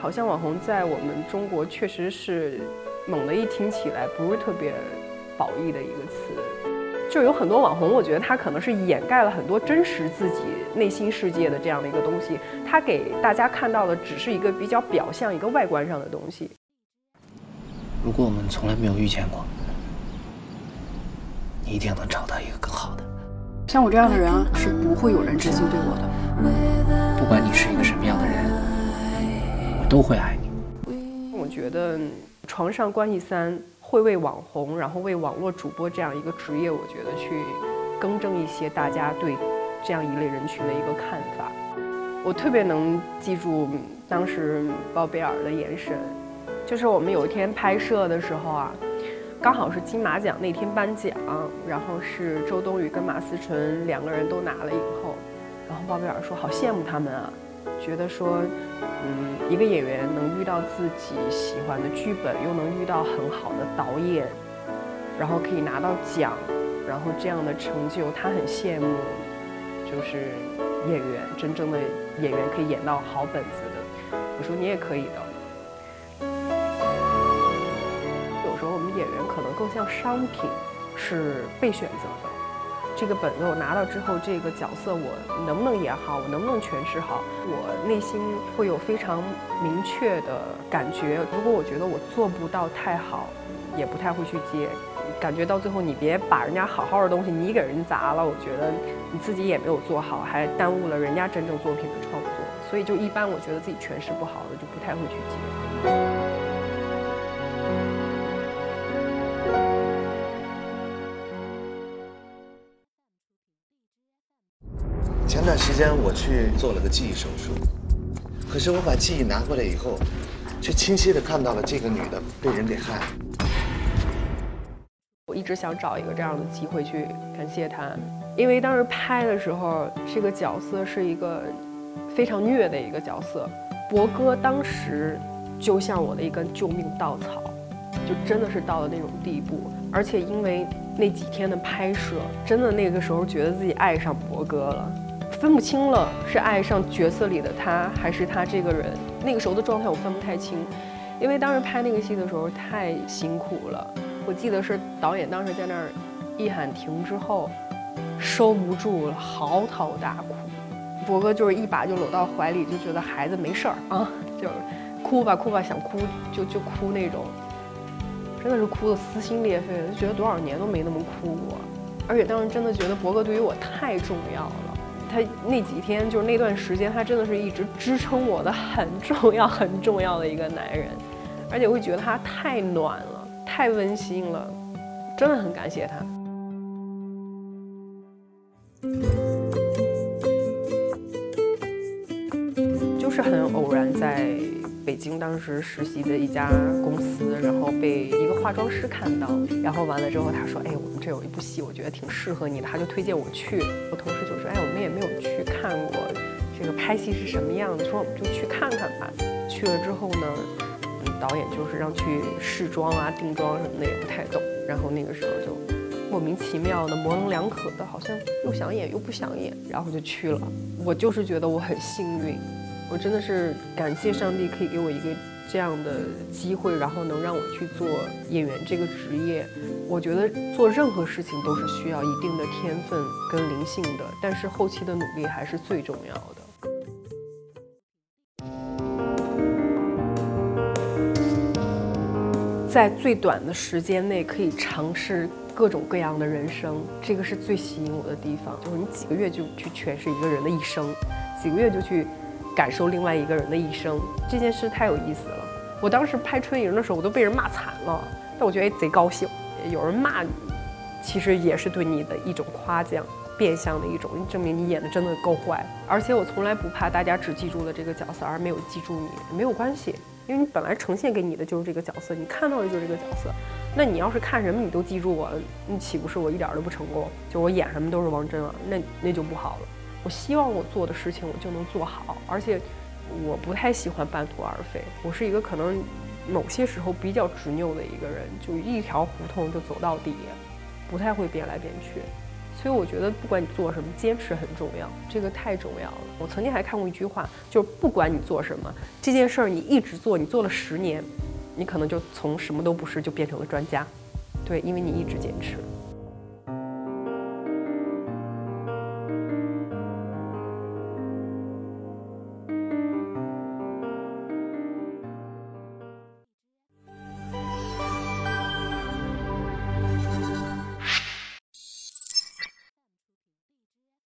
好像网红在我们中国确实是猛的一听起来不是特别褒义的一个词，就有很多网红，我觉得他可能是掩盖了很多真实自己内心世界的这样的一个东西，他给大家看到的只是一个比较表象、一个外观上的东西。如果我们从来没有遇见过，你一定能找到一个更好的。像我这样的人啊，是不会有人真心对我的。不管你是一个什么样的人，我都会爱你。我觉得床上关系三会为网红，然后为网络主播这样一个职业，我觉得去更正一些大家对这样一类人群的一个看法。我特别能记住当时包贝尔的眼神，就是我们有一天拍摄的时候啊。刚好是金马奖那天颁奖，然后是周冬雨跟马思纯两个人都拿了影后，然后包贝尔说好羡慕他们啊，觉得说，嗯，一个演员能遇到自己喜欢的剧本，又能遇到很好的导演，然后可以拿到奖，然后这样的成就，他很羡慕，就是演员真正的演员可以演到好本子的。我说你也可以的。有时候我们演员可能更像商品，是被选择的。这个本子我拿到之后，这个角色我能不能演好，我能不能诠释好，我内心会有非常明确的感觉。如果我觉得我做不到太好，也不太会去接。感觉到最后，你别把人家好好的东西你给人砸了，我觉得你自己也没有做好，还耽误了人家真正作品的创作。所以就一般，我觉得自己诠释不好的，就不太会去接。前段时间我去做了个记忆手术，可是我把记忆拿过来以后，却清晰的看到了这个女的被人给害。我一直想找一个这样的机会去感谢她，因为当时拍的时候，这个角色是一个非常虐的一个角色，博哥当时就像我的一根救命稻草，就真的是到了那种地步，而且因为那几天的拍摄，真的那个时候觉得自己爱上博哥了。分不清了，是爱上角色里的他，还是他这个人。那个时候的状态我分不太清，因为当时拍那个戏的时候太辛苦了。我记得是导演当时在那儿一喊停之后，收不住了，嚎啕大哭。博哥就是一把就搂到怀里，就觉得孩子没事儿啊，就是哭吧哭吧，想哭就就哭那种，真的是哭得撕心裂肺的，就觉得多少年都没那么哭过。而且当时真的觉得博哥对于我太重要了。他那几天就是那段时间，他真的是一直支撑我的很重要 很重要的一个男人，而且我会觉得他太暖了，太温馨了，真的很感谢他。就是很偶然在。北京当时实习的一家公司，然后被一个化妆师看到，然后完了之后他说：“哎，我们这有一部戏，我觉得挺适合你的。”他就推荐我去。我同事就说：“哎，我们也没有去看过这个拍戏是什么样子，说我们就去看看吧。”去了之后呢，导演就是让去试妆啊、定妆什么的也不太懂，然后那个时候就莫名其妙的模棱两可的，好像又想演又不想演，然后就去了。我就是觉得我很幸运。我真的是感谢上帝，可以给我一个这样的机会，然后能让我去做演员这个职业。我觉得做任何事情都是需要一定的天分跟灵性的，但是后期的努力还是最重要的。在最短的时间内可以尝试各种各样的人生，这个是最吸引我的地方。就是你几个月就去诠释一个人的一生，几个月就去。感受另外一个人的一生，这件事太有意思了。我当时拍春莹的时候，我都被人骂惨了，但我觉得哎贼高兴。有人骂你，其实也是对你的一种夸奖，变相的一种证明你演的真的够坏。而且我从来不怕大家只记住了这个角色，而没有记住你，没有关系，因为你本来呈现给你的就是这个角色，你看到的就是这个角色。那你要是看什么你都记住我，那岂不是我一点都不成功？就我演什么都是王真啊，那那就不好了。我希望我做的事情我就能做好，而且我不太喜欢半途而废。我是一个可能某些时候比较执拗的一个人，就一条胡同就走到底，不太会变来变去。所以我觉得不管你做什么，坚持很重要，这个太重要了。我曾经还看过一句话，就是不管你做什么，这件事儿你一直做，你做了十年，你可能就从什么都不是就变成了专家，对，因为你一直坚持。